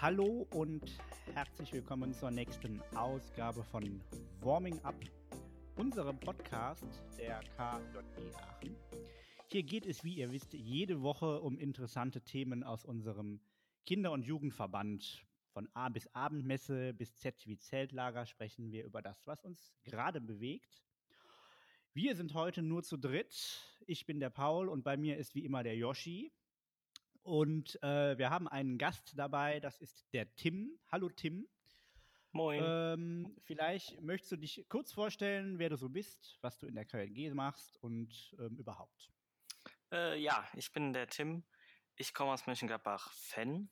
Hallo und herzlich willkommen zur nächsten Ausgabe von Warming Up, unserem Podcast der KJG Aachen. Hier geht es, wie ihr wisst, jede Woche um interessante Themen aus unserem Kinder- und Jugendverband. Von A bis Abendmesse bis Z wie Zeltlager sprechen wir über das, was uns gerade bewegt. Wir sind heute nur zu dritt. Ich bin der Paul und bei mir ist wie immer der Yoshi. Und äh, wir haben einen Gast dabei, das ist der Tim. Hallo Tim. Moin. Ähm, vielleicht möchtest du dich kurz vorstellen, wer du so bist, was du in der KLG machst und ähm, überhaupt. Äh, ja, ich bin der Tim. Ich komme aus Mönchengladbach-Fenn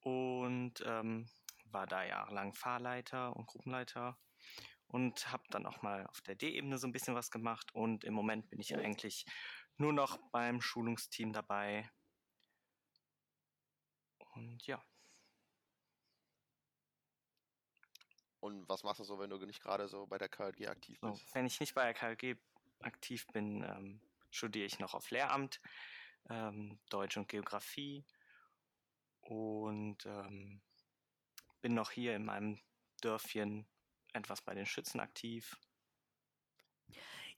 und ähm, war da jahrelang Fahrleiter und Gruppenleiter und habe dann auch mal auf der D-Ebene so ein bisschen was gemacht und im Moment bin ich eigentlich nur noch beim Schulungsteam dabei und ja. Und was machst du so, wenn du nicht gerade so bei der KLG aktiv bist? So, wenn ich nicht bei der KLG aktiv bin, ähm, studiere ich noch auf Lehramt, ähm, Deutsch und Geografie und ähm, bin noch hier in meinem Dörfchen etwas bei den Schützen aktiv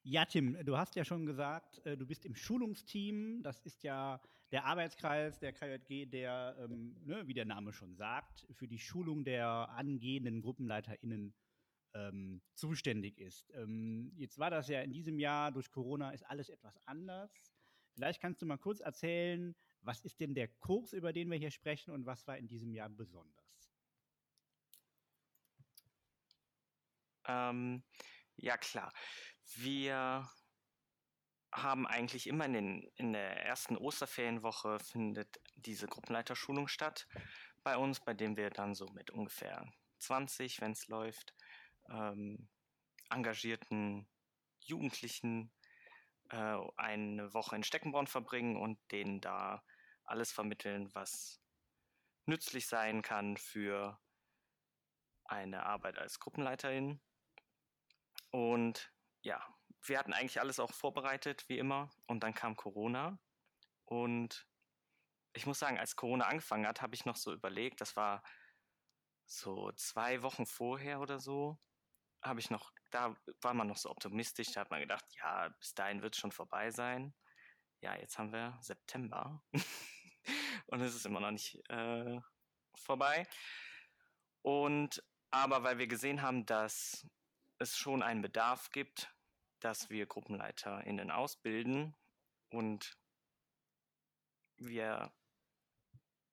ja, Tim, du hast ja schon gesagt, äh, du bist im Schulungsteam. Das ist ja der Arbeitskreis der KJG, der, ähm, ne, wie der Name schon sagt, für die Schulung der angehenden GruppenleiterInnen ähm, zuständig ist. Ähm, jetzt war das ja in diesem Jahr durch Corona ist alles etwas anders. Vielleicht kannst du mal kurz erzählen, was ist denn der Kurs, über den wir hier sprechen und was war in diesem Jahr besonders? Ähm, ja, klar. Wir haben eigentlich immer in, den, in der ersten Osterferienwoche findet diese Gruppenleiterschulung statt bei uns, bei dem wir dann so mit ungefähr 20, wenn es läuft, ähm, engagierten Jugendlichen äh, eine Woche in Steckenborn verbringen und denen da alles vermitteln, was nützlich sein kann für eine Arbeit als Gruppenleiterin. Und ja, wir hatten eigentlich alles auch vorbereitet, wie immer. Und dann kam Corona. Und ich muss sagen, als Corona angefangen hat, habe ich noch so überlegt, das war so zwei Wochen vorher oder so, habe ich noch, da war man noch so optimistisch, da hat man gedacht, ja, bis dahin wird es schon vorbei sein. Ja, jetzt haben wir September und es ist immer noch nicht äh, vorbei. Und aber weil wir gesehen haben, dass es schon einen Bedarf gibt, dass wir GruppenleiterInnen ausbilden und wir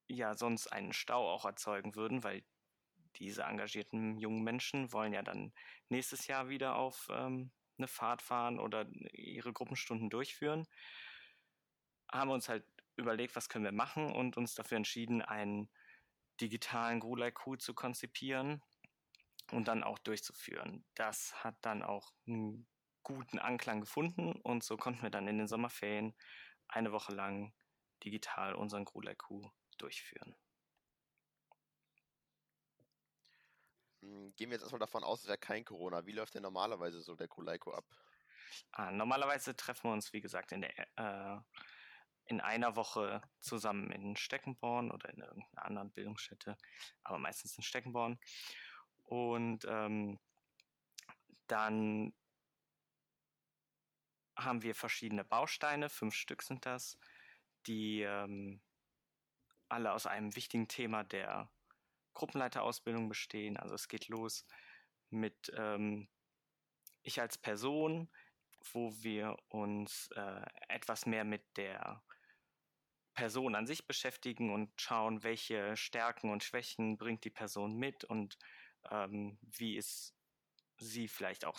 ja sonst einen Stau auch erzeugen würden, weil diese engagierten jungen Menschen wollen ja dann nächstes Jahr wieder auf ähm, eine Fahrt fahren oder ihre Gruppenstunden durchführen. Haben wir uns halt überlegt, was können wir machen und uns dafür entschieden, einen digitalen Gulai-Coup zu konzipieren, und dann auch durchzuführen. Das hat dann auch einen guten Anklang gefunden und so konnten wir dann in den Sommerferien eine Woche lang digital unseren Grulaiku durchführen. Hm, gehen wir jetzt erstmal davon aus, es wäre kein Corona. Wie läuft denn normalerweise so der Kulaiko ab? Ah, normalerweise treffen wir uns, wie gesagt, in, der, äh, in einer Woche zusammen in Steckenborn oder in irgendeiner anderen Bildungsstätte, aber meistens in Steckenborn. Und ähm, dann haben wir verschiedene Bausteine, fünf Stück sind das, die ähm, alle aus einem wichtigen Thema der Gruppenleiterausbildung bestehen. Also es geht los mit ähm, ich als Person, wo wir uns äh, etwas mehr mit der Person an sich beschäftigen und schauen, welche Stärken und Schwächen bringt die Person mit und ähm, wie ist sie vielleicht auch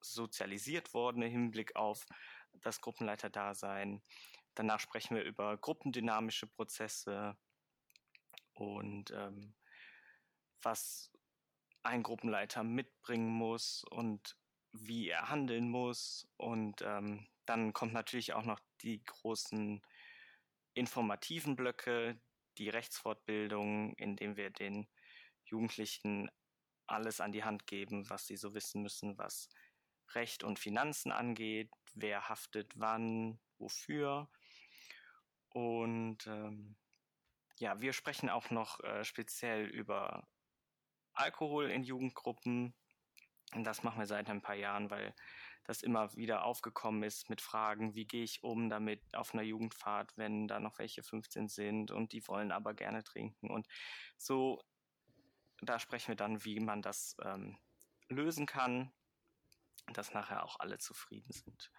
sozialisiert worden im Hinblick auf das Gruppenleiterdasein. Danach sprechen wir über gruppendynamische Prozesse und ähm, was ein Gruppenleiter mitbringen muss und wie er handeln muss. Und ähm, dann kommt natürlich auch noch die großen informativen Blöcke, die Rechtsfortbildung, indem wir den Jugendlichen alles an die Hand geben, was sie so wissen müssen, was Recht und Finanzen angeht, wer haftet wann, wofür. Und ähm, ja, wir sprechen auch noch äh, speziell über Alkohol in Jugendgruppen. Und das machen wir seit ein paar Jahren, weil das immer wieder aufgekommen ist mit Fragen, wie gehe ich um damit auf einer Jugendfahrt, wenn da noch welche 15 sind und die wollen aber gerne trinken. Und so, da sprechen wir dann, wie man das ähm, lösen kann, dass nachher auch alle zufrieden sind.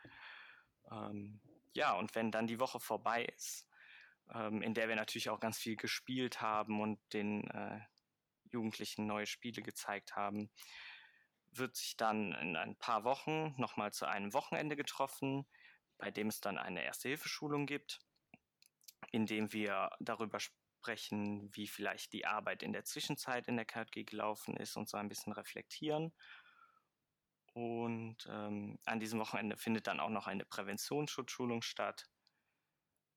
Ähm, ja, und wenn dann die Woche vorbei ist, ähm, in der wir natürlich auch ganz viel gespielt haben und den äh, Jugendlichen neue Spiele gezeigt haben, wird sich dann in ein paar Wochen nochmal zu einem Wochenende getroffen, bei dem es dann eine Erste-Hilfe-Schulung gibt, in dem wir darüber sprechen, wie vielleicht die Arbeit in der Zwischenzeit in der KG gelaufen ist und so ein bisschen reflektieren. Und ähm, an diesem Wochenende findet dann auch noch eine Präventionsschutzschulung statt,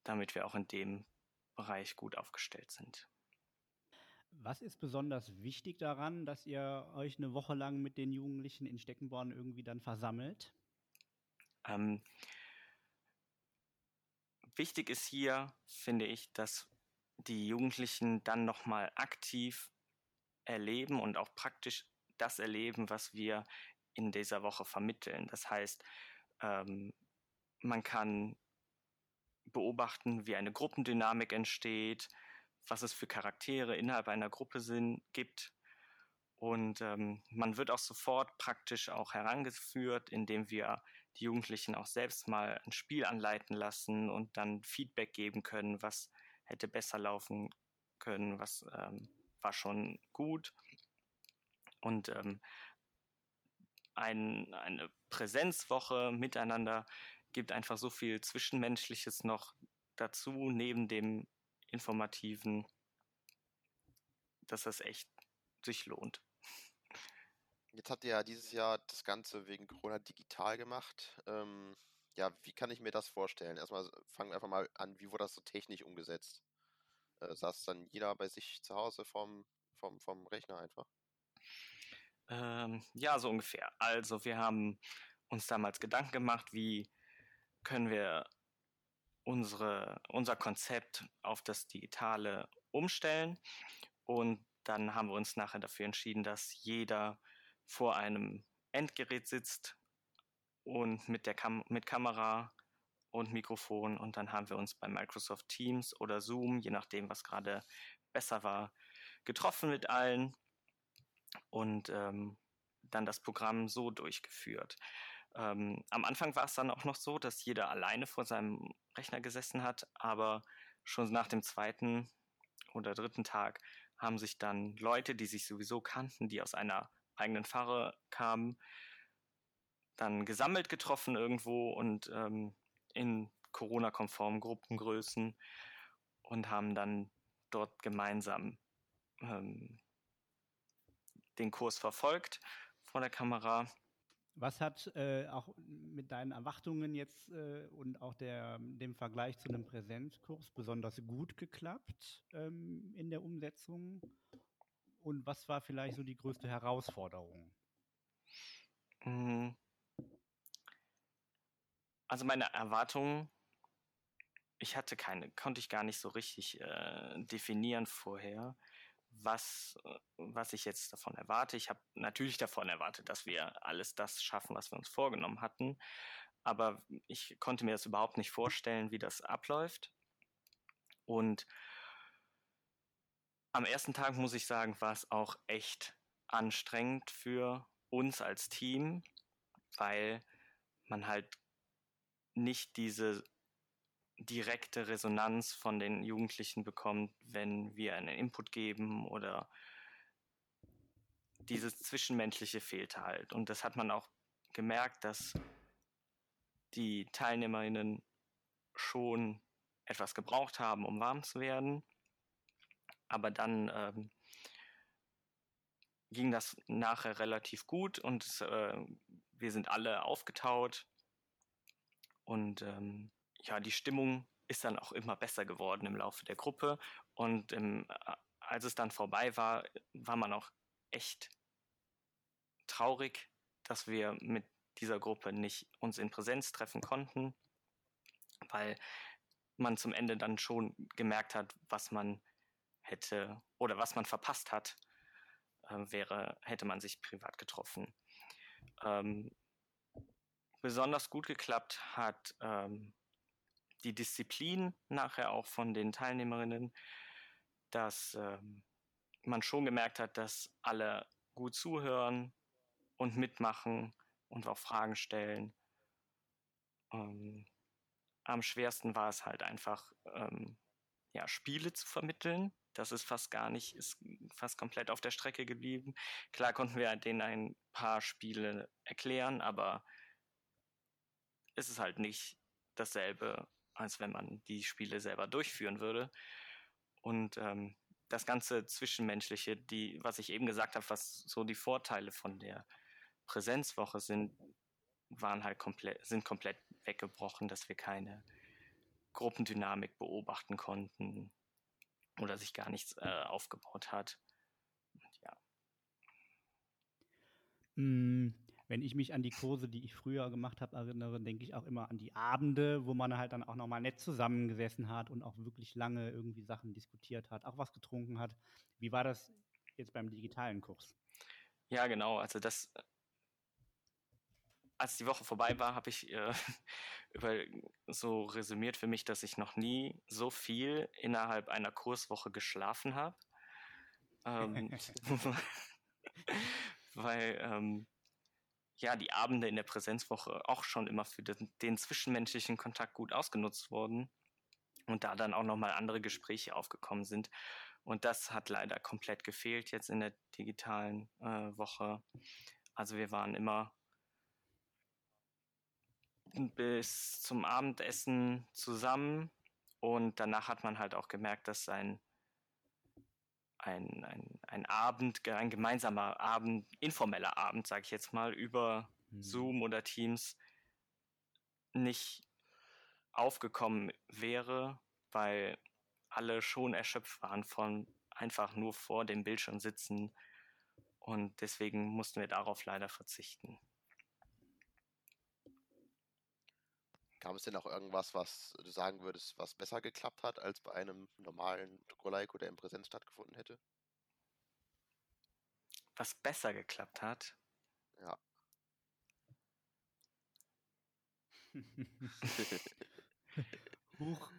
damit wir auch in dem Bereich gut aufgestellt sind. Was ist besonders wichtig daran, dass ihr euch eine Woche lang mit den Jugendlichen in Steckenborn irgendwie dann versammelt? Ähm, wichtig ist hier, finde ich, dass die Jugendlichen dann nochmal aktiv erleben und auch praktisch das erleben, was wir in dieser Woche vermitteln. Das heißt, ähm, man kann beobachten, wie eine Gruppendynamik entsteht, was es für Charaktere innerhalb einer Gruppe sind, gibt. Und ähm, man wird auch sofort praktisch auch herangeführt, indem wir die Jugendlichen auch selbst mal ein Spiel anleiten lassen und dann Feedback geben können, was hätte besser laufen können, was ähm, war schon gut. Und ähm, ein, eine Präsenzwoche miteinander gibt einfach so viel Zwischenmenschliches noch dazu, neben dem informativen, dass das echt sich lohnt. Jetzt habt ihr ja dieses Jahr das Ganze wegen Corona digital gemacht. Ähm, ja, wie kann ich mir das vorstellen? Erstmal fangen wir einfach mal an, wie wurde das so technisch umgesetzt? Äh, saß dann jeder bei sich zu Hause vom, vom, vom Rechner einfach? Ähm, ja, so ungefähr. Also wir haben uns damals Gedanken gemacht, wie können wir unsere, unser Konzept auf das Digitale umstellen. Und dann haben wir uns nachher dafür entschieden, dass jeder vor einem Endgerät sitzt und mit der Kam mit Kamera und Mikrofon und dann haben wir uns bei Microsoft Teams oder Zoom, je nachdem, was gerade besser war, getroffen mit allen und ähm, dann das Programm so durchgeführt. Ähm, am Anfang war es dann auch noch so, dass jeder alleine vor seinem Rechner gesessen hat, aber schon nach dem zweiten oder dritten Tag haben sich dann Leute, die sich sowieso kannten, die aus einer eigenen Pfarre kamen, dann gesammelt getroffen irgendwo und ähm, in Corona-konformen Gruppengrößen und haben dann dort gemeinsam ähm, den Kurs verfolgt vor der Kamera was hat äh, auch mit deinen Erwartungen jetzt äh, und auch der, dem Vergleich zu einem Präsenzkurs besonders gut geklappt ähm, in der Umsetzung? Und was war vielleicht so die größte Herausforderung? Mhm. Also meine Erwartungen, ich hatte keine, konnte ich gar nicht so richtig äh, definieren vorher was, äh, was ich jetzt davon erwarte. Ich habe natürlich davon erwartet, dass wir alles das schaffen, was wir uns vorgenommen hatten. Aber ich konnte mir das überhaupt nicht vorstellen, wie das abläuft. Und am ersten Tag, muss ich sagen, war es auch echt anstrengend für uns als Team, weil man halt nicht diese direkte Resonanz von den Jugendlichen bekommt, wenn wir einen Input geben oder dieses Zwischenmenschliche fehlt halt. Und das hat man auch gemerkt, dass die Teilnehmerinnen schon etwas gebraucht haben, um warm zu werden. Aber dann ähm, ging das nachher relativ gut und äh, wir sind alle aufgetaut und ähm, ja, die Stimmung ist dann auch immer besser geworden im Laufe der Gruppe. Und ähm, als es dann vorbei war, war man auch echt traurig, dass wir mit dieser Gruppe nicht uns in Präsenz treffen konnten, weil man zum Ende dann schon gemerkt hat, was man hätte oder was man verpasst hat, äh, wäre, hätte man sich privat getroffen. Ähm, besonders gut geklappt hat ähm, die Disziplin nachher auch von den Teilnehmerinnen, dass ähm, man schon gemerkt hat, dass alle gut zuhören und mitmachen und auch Fragen stellen. Ähm, am schwersten war es halt einfach, ähm, ja, Spiele zu vermitteln. Das ist fast gar nicht, ist fast komplett auf der Strecke geblieben. Klar konnten wir denen ein paar Spiele erklären, aber es ist halt nicht dasselbe, als wenn man die Spiele selber durchführen würde. Und ähm, das ganze Zwischenmenschliche, die, was ich eben gesagt habe, was so die Vorteile von der Präsenzwoche sind, waren halt komplett, sind komplett weggebrochen, dass wir keine Gruppendynamik beobachten konnten oder sich gar nichts äh, aufgebaut hat. Ja. Wenn ich mich an die Kurse, die ich früher gemacht habe, erinnere, denke ich auch immer an die Abende, wo man halt dann auch nochmal nett zusammengesessen hat und auch wirklich lange irgendwie Sachen diskutiert hat, auch was getrunken hat. Wie war das jetzt beim digitalen Kurs? Ja, genau. Also das als die Woche vorbei war, habe ich äh, über, so resümiert für mich, dass ich noch nie so viel innerhalb einer Kurswoche geschlafen habe. Ähm, weil ähm, ja die Abende in der Präsenzwoche auch schon immer für den, den zwischenmenschlichen Kontakt gut ausgenutzt wurden und da dann auch nochmal andere Gespräche aufgekommen sind. Und das hat leider komplett gefehlt jetzt in der digitalen äh, Woche. Also wir waren immer bis zum Abendessen zusammen und danach hat man halt auch gemerkt, dass ein, ein, ein, ein Abend, ein gemeinsamer Abend, informeller Abend, sage ich jetzt mal, über mhm. Zoom oder Teams nicht aufgekommen wäre, weil alle schon erschöpft waren von einfach nur vor dem Bildschirm sitzen und deswegen mussten wir darauf leider verzichten. Gab es denn auch irgendwas, was du sagen würdest, was besser geklappt hat als bei einem normalen Roleiko, der in Präsenz stattgefunden hätte? Was besser geklappt hat? Ja.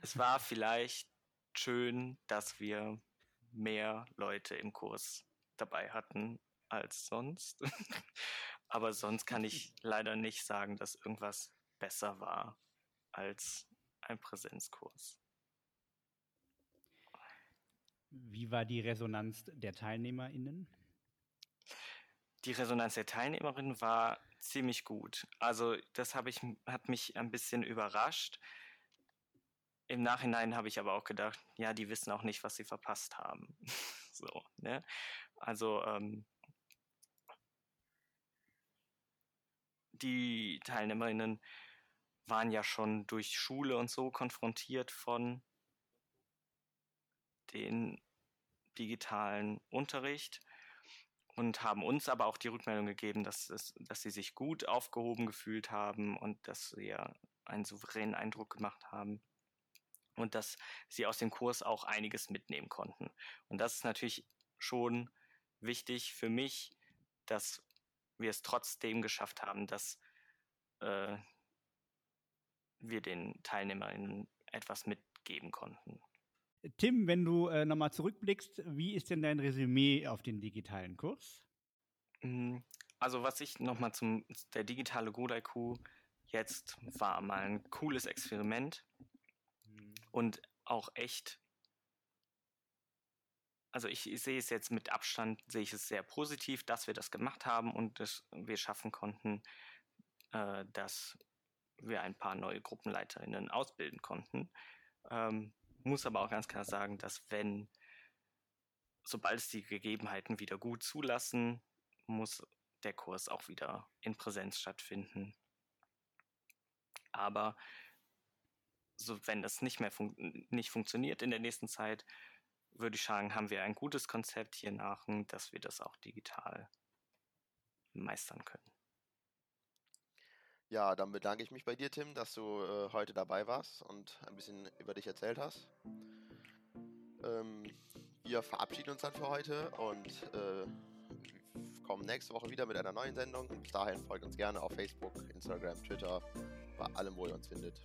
es war vielleicht schön, dass wir mehr Leute im Kurs dabei hatten als sonst. Aber sonst kann ich leider nicht sagen, dass irgendwas besser war als ein Präsenzkurs. Wie war die Resonanz der TeilnehmerInnen? Die Resonanz der Teilnehmerinnen war ziemlich gut. Also das ich, hat mich ein bisschen überrascht. Im Nachhinein habe ich aber auch gedacht, ja, die wissen auch nicht, was sie verpasst haben. so, ne? Also ähm, die Teilnehmerinnen waren ja schon durch Schule und so konfrontiert von den digitalen Unterricht und haben uns aber auch die Rückmeldung gegeben, dass, es, dass sie sich gut aufgehoben gefühlt haben und dass sie ja einen souveränen Eindruck gemacht haben und dass sie aus dem Kurs auch einiges mitnehmen konnten. Und das ist natürlich schon wichtig für mich, dass wir es trotzdem geschafft haben, dass äh, wir den TeilnehmerInnen etwas mitgeben konnten. Tim, wenn du äh, nochmal zurückblickst, wie ist denn dein Resümee auf den digitalen Kurs? Hm, also was ich nochmal zum, der digitale Godaiku jetzt war mal ein cooles Experiment mhm. und auch echt, also ich, ich, sehe es jetzt mit Abstand, sehe ich es sehr positiv, dass wir das gemacht haben und dass wir schaffen konnten, äh, dass wir ein paar neue Gruppenleiterinnen ausbilden konnten. Ähm, muss aber auch ganz klar sagen, dass wenn, sobald es die Gegebenheiten wieder gut zulassen, muss der Kurs auch wieder in Präsenz stattfinden. Aber so, wenn das nicht mehr fun nicht funktioniert in der nächsten Zeit, würde ich sagen, haben wir ein gutes Konzept hier nach, dass wir das auch digital meistern können. Ja, dann bedanke ich mich bei dir, Tim, dass du äh, heute dabei warst und ein bisschen über dich erzählt hast. Ähm, wir verabschieden uns dann für heute und äh, kommen nächste Woche wieder mit einer neuen Sendung. Bis dahin folgt uns gerne auf Facebook, Instagram, Twitter, bei allem, wo ihr uns findet.